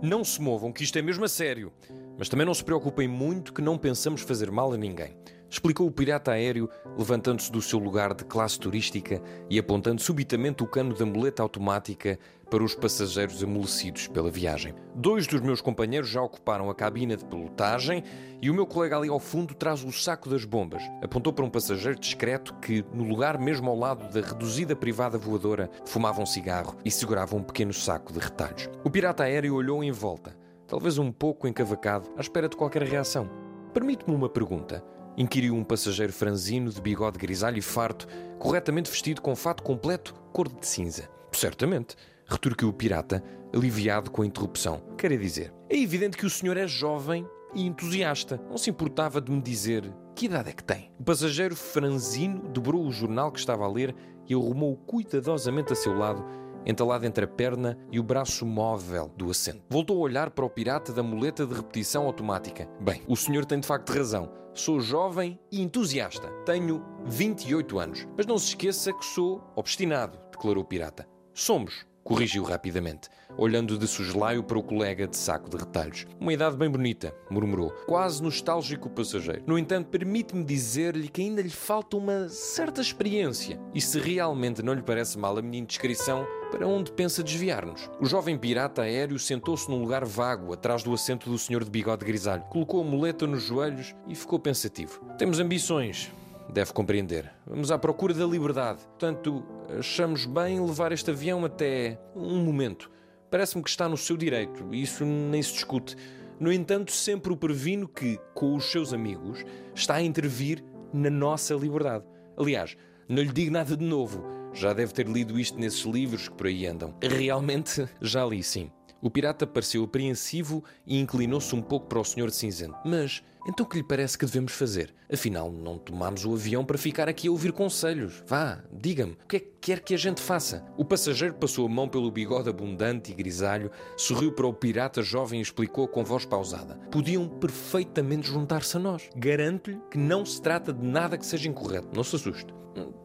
Speaker 13: Não se movam, que isto é mesmo a sério. Mas também não se preocupem muito que não pensamos fazer mal a ninguém explicou o pirata aéreo, levantando-se do seu lugar de classe turística e apontando subitamente o cano da muleta automática para os passageiros amolecidos pela viagem. Dois dos meus companheiros já ocuparam a cabina de pilotagem e o meu colega ali ao fundo traz o saco das bombas. Apontou para um passageiro discreto que, no lugar mesmo ao lado da reduzida privada voadora, fumava um cigarro e segurava um pequeno saco de retalhos. O pirata aéreo olhou em volta, talvez um pouco encavacado, à espera de qualquer reação. Permite-me uma pergunta. Inquiriu um passageiro franzino de bigode grisalho e farto, corretamente vestido com fato completo, cor de cinza. Certamente, retorquiu o pirata, aliviado com a interrupção. Quer dizer, é evidente que o senhor é jovem e entusiasta. Não se importava de me dizer que idade é que tem. O passageiro franzino dobrou o jornal que estava a ler e arrumou cuidadosamente a seu lado entalado entre a perna e o braço móvel do assento. Voltou a olhar para o pirata da muleta de repetição automática. Bem, o senhor tem de facto razão. Sou jovem e entusiasta. Tenho 28 anos. Mas não se esqueça que sou obstinado, declarou o pirata. Somos, corrigiu rapidamente, olhando de soslaio para o colega de saco de retalhos. Uma idade bem bonita, murmurou, quase nostálgico passageiro. No entanto, permite-me dizer-lhe que ainda lhe falta uma certa experiência. E se realmente não lhe parece mal a minha indiscrição, para onde pensa desviar-nos? O jovem pirata aéreo sentou-se num lugar vago, atrás do assento do senhor de bigode grisalho. Colocou a muleta nos joelhos e ficou pensativo. Temos ambições, deve compreender. Vamos à procura da liberdade. Portanto, achamos bem levar este avião até um momento. Parece-me que está no seu direito, isso nem se discute. No entanto, sempre o previno que, com os seus amigos, está a intervir na nossa liberdade. Aliás, não lhe digo nada de novo. Já deve ter lido isto nesses livros que por aí andam. Realmente, já li, sim. O pirata pareceu apreensivo e inclinou-se um pouco para o senhor de cinzento. Mas, então o que lhe parece que devemos fazer? Afinal, não tomamos o avião para ficar aqui a ouvir conselhos. Vá, diga-me, o que é que quer que a gente faça? O passageiro passou a mão pelo bigode abundante e grisalho, sorriu para o pirata jovem e explicou com voz pausada. Podiam perfeitamente juntar-se a nós. Garanto-lhe que não se trata de nada que seja incorreto. Não se assuste.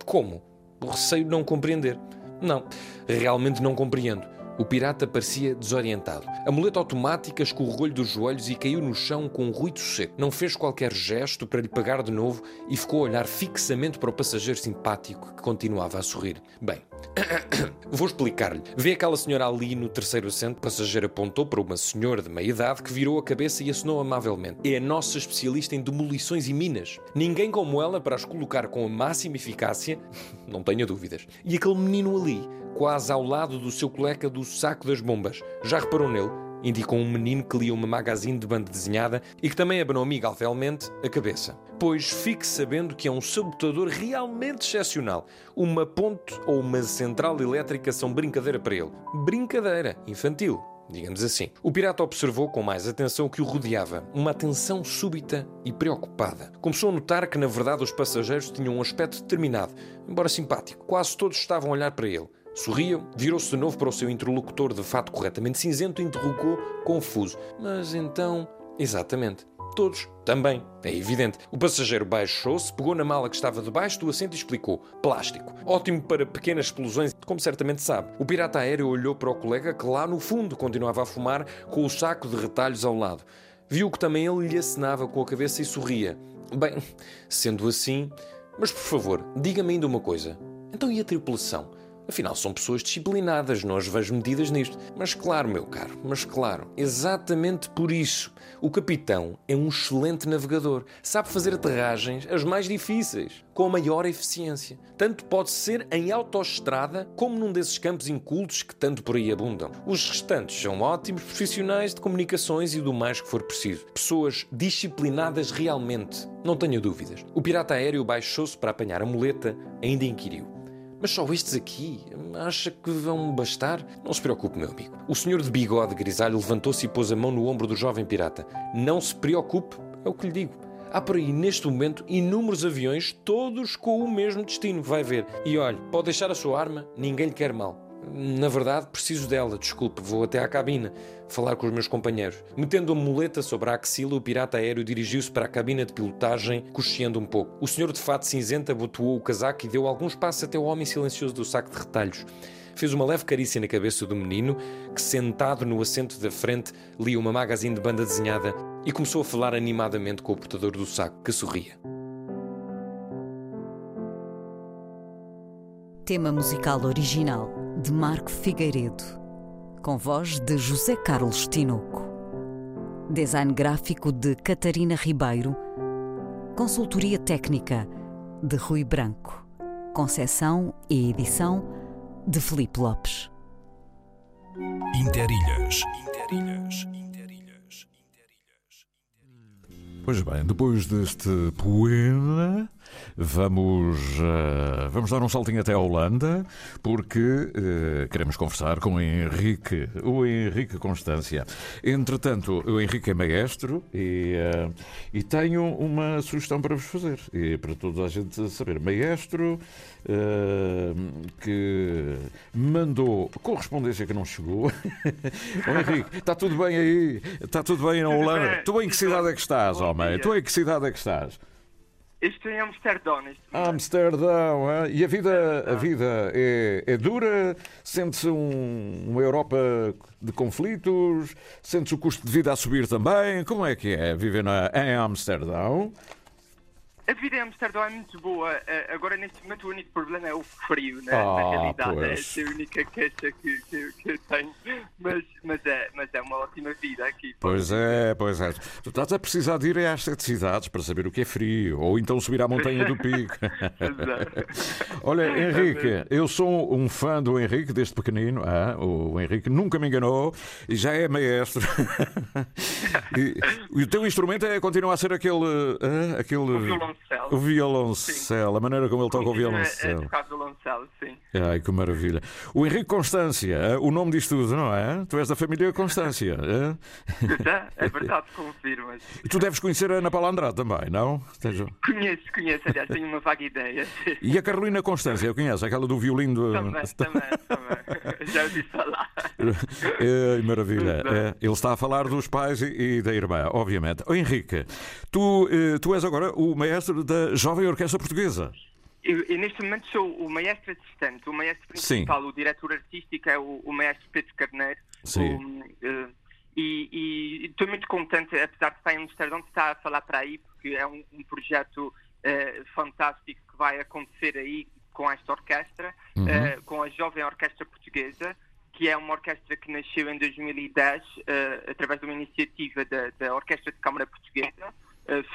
Speaker 13: Como? Receio não compreender. Não, realmente não compreendo. O pirata parecia desorientado. A muleta automática escorregou-lhe dos joelhos e caiu no chão com um ruído seco. Não fez qualquer gesto para lhe pagar de novo e ficou a olhar fixamente para o passageiro simpático que continuava a sorrir. Bem, vou explicar-lhe. Vê aquela senhora ali no terceiro assento? O passageiro apontou para uma senhora de meia idade que virou a cabeça e acenou amavelmente. É a nossa especialista em demolições e minas. Ninguém como ela para as colocar com a máxima eficácia, não tenha dúvidas. E aquele menino ali, quase ao lado do seu colega do saco das bombas. Já reparou nele? indicou um menino que lia uma magazine de banda desenhada e que também abanou amigavelmente a cabeça. Pois fique sabendo que é um sabotador realmente excepcional. Uma ponte ou uma central elétrica são brincadeira para ele. Brincadeira infantil digamos assim. O pirata observou com mais atenção o que o rodeava, uma atenção súbita e preocupada. Começou a notar que, na verdade, os passageiros tinham um aspecto determinado, embora simpático. Quase todos estavam a olhar para ele. Sorriu, virou-se de novo para o seu interlocutor de fato corretamente cinzento e interrogou, confuso. Mas então. Exatamente todos. Também, é evidente. O passageiro baixou-se, pegou na mala que estava debaixo do assento e explicou: plástico. Ótimo para pequenas explosões, como certamente sabe. O pirata aéreo olhou para o colega que lá no fundo continuava a fumar com o saco de retalhos ao lado. Viu que também ele lhe acenava com a cabeça e sorria. Bem, sendo assim. Mas por favor, diga-me ainda uma coisa. Então e a tripulação? Afinal, são pessoas disciplinadas, não as vejo medidas nisto. Mas claro, meu caro, mas claro, exatamente por isso. O capitão é um excelente navegador. Sabe fazer aterragens as mais difíceis, com a maior eficiência. Tanto pode ser em autoestrada, como num desses campos incultos que tanto por aí abundam. Os restantes são ótimos profissionais de comunicações e do mais que for preciso. Pessoas disciplinadas realmente, não tenho dúvidas. O pirata aéreo baixou-se para apanhar a muleta, ainda inquiriu. Mas só estes aqui? Acha que vão bastar? Não se preocupe, meu amigo. O senhor de bigode grisalho levantou-se e pôs a mão no ombro do jovem pirata. Não se preocupe, é o que lhe digo. Há por aí, neste momento, inúmeros aviões, todos com o mesmo destino, vai ver. E olhe, pode deixar a sua arma, ninguém lhe quer mal. Na verdade, preciso dela, desculpe, vou até à cabine falar com os meus companheiros. Metendo a muleta sobre a axila, o pirata aéreo dirigiu-se para a cabina de pilotagem, cocheando um pouco. O senhor de fato cinzento abotoou o casaco e deu alguns passos até o homem silencioso do saco de retalhos. Fez uma leve carícia na cabeça do menino, que sentado no assento da frente lia uma magazine de banda desenhada e começou a falar animadamente com o portador do saco, que sorria.
Speaker 14: Tema musical original de Marco Figueiredo, com voz de José Carlos Tinoco. Design gráfico de Catarina Ribeiro. Consultoria técnica de Rui Branco. Concessão e edição de Felipe Lopes.
Speaker 3: Interilhas.
Speaker 1: Interilhas. Pois bem, depois deste poema, vamos, uh, vamos dar um saltinho até a Holanda, porque uh, queremos conversar com o Henrique, o Henrique Constância. Entretanto, o Henrique é maestro e, uh, e tenho uma sugestão para vos fazer, e para toda a gente saber. Maestro que mandou correspondência que não chegou. o Henrique, está tudo bem aí? Está tudo bem na Holanda? Tu em que cidade é que estás, homem? Tu em que cidade é que estás?
Speaker 15: Estou em Amsterdão.
Speaker 1: Amsterdão, hein? e a vida, a vida é, é dura? Sente-se um, uma Europa de conflitos? Sente-se o custo de vida a subir também? Como é que é viver na, em Amsterdão?
Speaker 15: A vida em Amsterdão é muito boa. Agora, neste momento, o único problema é o frio, né?
Speaker 1: Ah,
Speaker 15: na realidade.
Speaker 1: pois.
Speaker 15: Essa é a única queixa que, que, que eu tenho. Mas, mas, é, mas é uma ótima vida aqui.
Speaker 1: Pois é, pois é. Tu estás a precisar de ir às sete cidades para saber o que é frio, ou então subir à montanha do Pico. Olha, Henrique, eu sou um fã do Henrique desde pequenino. Ah, o Henrique nunca me enganou e já é maestro. e, e o teu instrumento é, continua a ser aquele. ah, aquele
Speaker 15: violoncelo.
Speaker 1: o violoncelo, a maneira como ele toca o
Speaker 15: É, é
Speaker 1: violoncelo.
Speaker 15: tocar violoncelo, sim.
Speaker 1: Ai, que maravilha. O Henrique Constância, ah, o nome diz tudo, não é? Tu és da família Constância.
Speaker 15: É, é verdade, confirmas.
Speaker 1: E tu deves conhecer a Ana Paula Andrade também, não?
Speaker 15: Conheço, conheço, aliás, tenho uma vaga ideia.
Speaker 1: E a Carolina Constância, conhece? Aquela do violino do...
Speaker 15: Também, também, também. Já ouvi falar.
Speaker 1: É, maravilha. É, ele está a falar dos pais e, e da irmã, obviamente. Oh, Henrique, tu, eh, tu és agora o maestro da Jovem Orquestra Portuguesa.
Speaker 15: Eu, eu neste momento sou o maestro assistente. O maestro principal, o diretor artístico, é o, o maestro Pedro Carneiro.
Speaker 1: Sim.
Speaker 15: O, eh, e, estou muito contente, apesar de estar em Amsterdão, de estar a falar para aí, porque é um, um projeto eh, fantástico que vai acontecer aí com esta orquestra,
Speaker 16: Uhum.
Speaker 15: eh, com a Jovem Orquestra Portuguesa, que é uma orquestra que nasceu em 2010 eh, através de uma iniciativa da, da Orquestra de Câmara Portuguesa,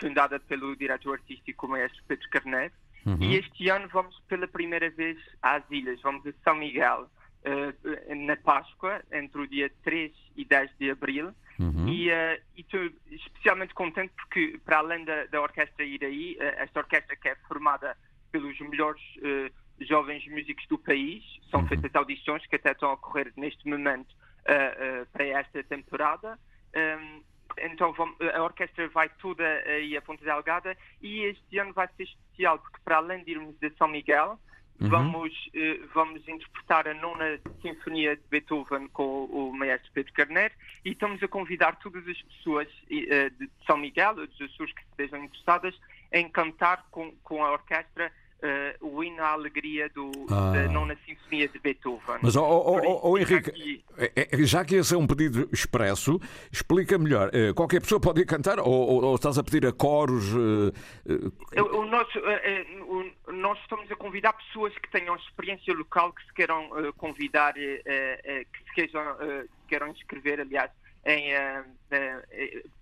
Speaker 15: fundada pelo diretor artístico maestro Pedro Carneiro.
Speaker 16: Uhum.
Speaker 15: E este ano vamos pela primeira vez às ilhas, vamos a São Miguel. uh, na Páscoa, entre o dia 3 e 10 de abril.
Speaker 1: Uhum.
Speaker 15: E uh, estou especialmente contente porque, para além da, da orquestra ir aí, esta orquestra que é formada pelos melhores uh, jovens músicos do país, são
Speaker 1: Uhum.
Speaker 15: feitas audições que até estão a ocorrer neste momento uh, uh, para esta temporada. Um, então a orquestra vai toda aí a Ponta Delgada e este ano vai ser especial porque para além de irmos de São Miguel,
Speaker 1: Uhum.
Speaker 15: vamos, eh, vamos interpretar a nona Sinfonia de Beethoven com o maestro Pedro Carneiro e estamos a convidar todas as pessoas eh, de São Miguel, ou dos Açores que estejam interessadas, em cantar com, com a orquestra eh, o hino à alegria do,
Speaker 1: Ah.
Speaker 15: da nona Sinfonia de Beethoven.
Speaker 1: Mas,
Speaker 15: Por
Speaker 1: ó, ó,
Speaker 15: isso,
Speaker 1: Henrique,
Speaker 15: aqui-
Speaker 1: é- é- já que esse é um pedido expresso, explica melhor. Eh, Qualquer pessoa pode ir cantar ou, ou- ou estás a pedir a coros? eh,
Speaker 15: O, o nosso, eh, o- nós estamos a convidar pessoas que tenham experiência local, que se queiram convidar, que se queiram, queiram inscrever, aliás, em,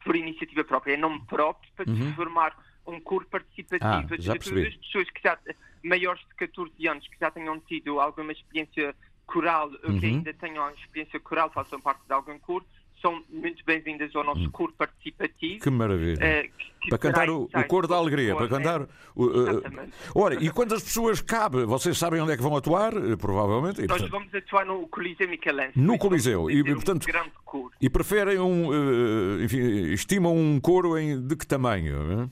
Speaker 15: por iniciativa própria, em nome próprio, para
Speaker 1: Uhum.
Speaker 15: se formar um coro participativo.
Speaker 1: Ah,
Speaker 15: todas
Speaker 1: percebi.
Speaker 15: as pessoas que já, maiores de 14 anos, que já tenham tido alguma experiência coral, ou que
Speaker 1: Uhum.
Speaker 15: ainda tenham experiência coral, façam parte de algum coro, são muito bem-vindas ao nosso coro participativo.
Speaker 1: Hum. Que maravilha.
Speaker 15: eh, que- que
Speaker 1: para cantar o, o coro da alegria, para
Speaker 15: a
Speaker 1: cantar.
Speaker 15: orquestra.
Speaker 1: o, eh. Ora, e quantas pessoas cabe? Vocês sabem onde é que vão atuar? Eh, Provavelmente. E,
Speaker 15: Nós
Speaker 1: portanto,
Speaker 15: vamos atuar no Coliseu Michelense.
Speaker 1: no Coliseu. E,
Speaker 15: um
Speaker 1: portanto,
Speaker 15: grande coro.
Speaker 1: e preferem um. eh, enfim, estimam um coro em, de que tamanho?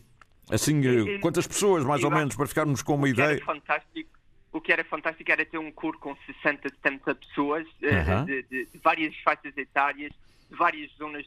Speaker 1: Assim, eh, quantas pessoas, mais ou menos, para ficarmos com uma
Speaker 15: que
Speaker 1: ideia?
Speaker 15: o que era fantástico era ter um coro com 60, 70 pessoas eh, de, de- de várias faixas etárias, de várias zonas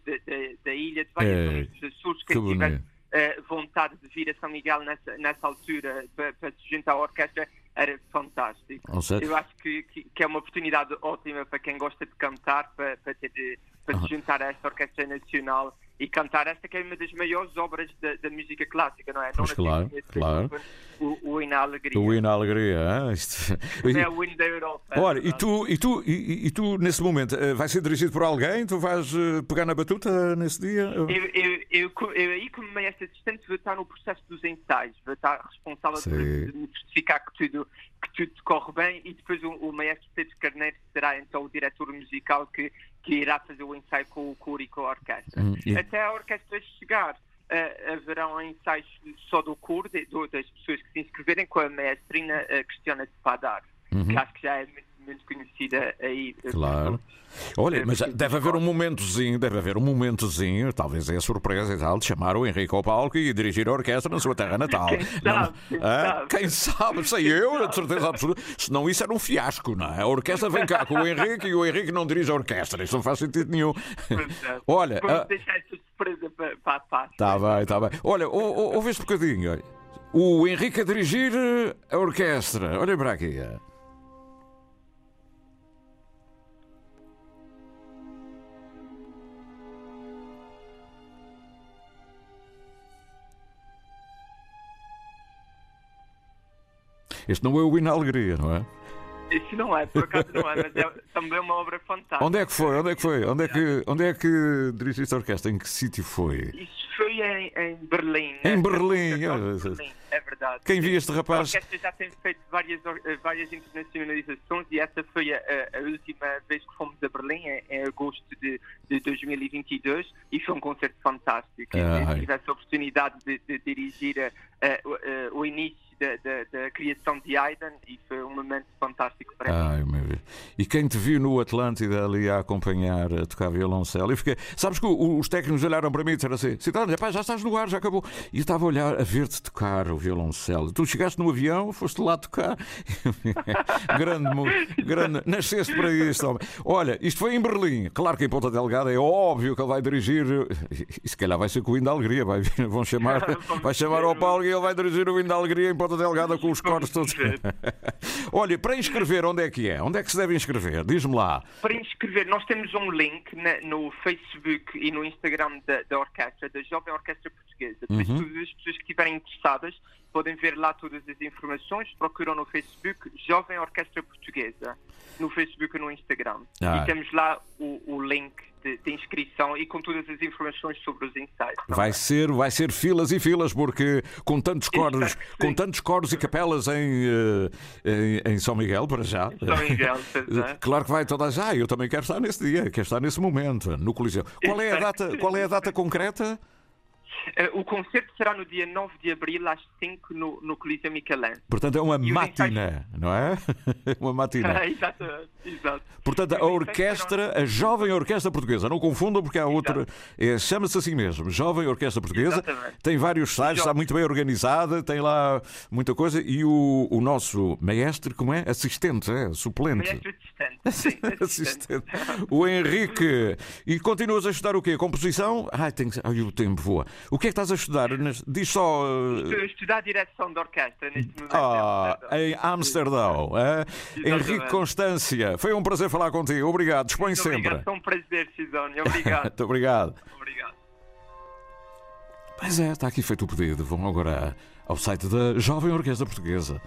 Speaker 15: da- ilha, de várias
Speaker 1: É,
Speaker 15: zonas dos Açores,
Speaker 1: que
Speaker 15: quem tiver
Speaker 1: bonito.
Speaker 15: eh, vontade de vir a São Miguel nessa, nessa altura para, para se juntar à orquestra era fantástico. Eu acho que, que, que é uma oportunidade ótima para quem gosta de cantar, para, para, ter para se juntar a esta orquestra nacional e cantar esta que é uma das maiores obras da, da música clássica, não é? Nona
Speaker 1: claro, claro.
Speaker 15: O, o hino à alegria.
Speaker 1: O hino à alegria. ah, isto-
Speaker 15: É o hino da Europa.
Speaker 1: Ora, e tu, e, tu, e, e- tu, nesse momento, eh, vai ser dirigido por alguém? Tu vais eh, pegar na batuta nesse dia?
Speaker 15: Eu, eu, eu, eu aí, como maestro assistente, vou estar no processo dos ensaios, vou estar responsável por me certificar que tudo, que tudo corre bem e depois o, o maestro Pedro Carneiro será então o diretor musical que, que irá fazer o ensaio com o coro e com a orquestra.
Speaker 1: Hum,
Speaker 15: Até a orquestra chegar, eh, haverão ensaios só do coro, de- do- das pessoas que se inscreverem com a maestrina eh, Cristiana de Padar,
Speaker 1: Uhum.
Speaker 15: que acho que já é muito, muito conhecida aí.
Speaker 1: Claro. Olha, mas deve haver um momentozinho, deve haver um momentozinho, talvez é a surpresa e tal, de chamar o Henrique ao palco e dirigir a orquestra na sua terra natal.
Speaker 15: Quem sabe, quem
Speaker 1: Hã?
Speaker 15: sabe.
Speaker 1: Quem sabe, sei eu, de certeza absoluta. Senão isso era um fiasco, não é? A orquestra vem cá com o Henrique e o Henrique não dirige a orquestra. Isso não faz sentido nenhum. Olha,
Speaker 15: Vamos
Speaker 1: ah,
Speaker 15: deixar essa surpresa para, para a paz.
Speaker 1: Tá bem, tá bem. Olha, ou- ou- ouve este bocadinho. olha. O Henrique a dirigir a orquestra. Olha para aqui. Este não é o hino à alegria, não é?
Speaker 15: Isso não é, por acaso não é, mas é também uma obra fantástica.
Speaker 1: Onde é que foi? Onde é que foi? Onde é que, onde é que dirigiste a orquestra? Em que sítio foi?
Speaker 15: Isso foi em, em Berlim.
Speaker 1: Em
Speaker 15: né?
Speaker 1: Berlim.
Speaker 15: Berlim, É verdade.
Speaker 1: Quem viu este
Speaker 15: A
Speaker 1: rapaz?
Speaker 15: orquestra já tem feito várias, eh, várias internacionalizações e essa foi a, a- a última vez que fomos a Berlim, em, em agosto de, de 2022, e foi um concerto fantástico.
Speaker 1: Ai.
Speaker 15: tive essa oportunidade de, de dirigir a- a- o- a- o início da, da- da criação de Haydn e foi um momento fantástico para mim.
Speaker 1: Ai, meu Deus. E quem te viu no Atlântida ali a acompanhar a tocar violoncelo? E fiquei... Sabes que os técnicos olharam para mim e disseram assim: Cidade, pá, já estás no ar, já acabou. E eu estava a olhar a ver-te tocar o violoncelo. Tu chegaste no avião, foste lá tocar. grande, grande. Nasceste para isto, homem. Olha, isto foi em Berlim. Claro que em Ponta Delgada é óbvio que ele vai dirigir. E se calhar vai ser com o hino da alegria. Vai, vão chamar, vai chamar ao Paulo e ele vai dirigir o hino da alegria em Ponta Delgada com os coros todos. Olha, para inscrever, onde é que é? Onde é que se deve inscrever? Diz-me lá.
Speaker 15: Para inscrever, nós temos um link na- no Facebook e no Instagram da, da orquestra, da Jovem Orquestra Portuguesa. Depois,
Speaker 1: Uhum.
Speaker 15: todas as pessoas que estiverem interessadas podem ver lá todas as informações. Procuram no Facebook Jovem Orquestra Portuguesa, no Facebook e no Instagram.
Speaker 1: Ah.
Speaker 15: E temos lá o, o link de, de inscrição e com todas as informações sobre os ensaios.
Speaker 1: Vai ser, vai ser filas e filas, porque com tantos coros, com tantos coros e capelas em, eh, em, em São Miguel, para já.
Speaker 15: São Miguel, é.
Speaker 1: Claro que vai toda já. Eu também quero estar nesse dia, quero estar nesse momento, no Coliseu. Qual é a data, qual é a data concreta?
Speaker 15: Uh, o concerto será no dia 9 de abril, às 5, no, no Coliseu Michelense.
Speaker 1: Portanto, é uma matina, não é? uma matina.
Speaker 15: exato, exato.
Speaker 1: Portanto, a orquestra, a Jovem Orquestra Portuguesa, não confundam porque há outra, é, chama-se assim mesmo, Jovem Orquestra Portuguesa,
Speaker 15: Exatamente.
Speaker 1: tem vários sites, está muito bem organizada, tem lá muita coisa e o, o nosso maestro, como é? Assistente, é? Suplente.
Speaker 15: Maestro assistente. Sim,
Speaker 1: Assistente. O Henrique. E continuas a estudar o quê? Composição? Ai, tem que... Ai o tempo voa. O que é que estás a estudar? Diz só. uh,
Speaker 15: Estou a estudar direção de orquestra neste momento.
Speaker 1: Ah, em Amsterdão. é? Henrique Constância, foi um prazer falar contigo. Obrigado, dispõe
Speaker 15: Muito
Speaker 1: sempre.
Speaker 15: Obrigado, foi um prazer, Sidónio. Obrigado.
Speaker 1: Muito obrigado.
Speaker 15: obrigado.
Speaker 1: Pois é, está aqui feito o pedido. Vão agora ao site da Jovem Orquestra Portuguesa.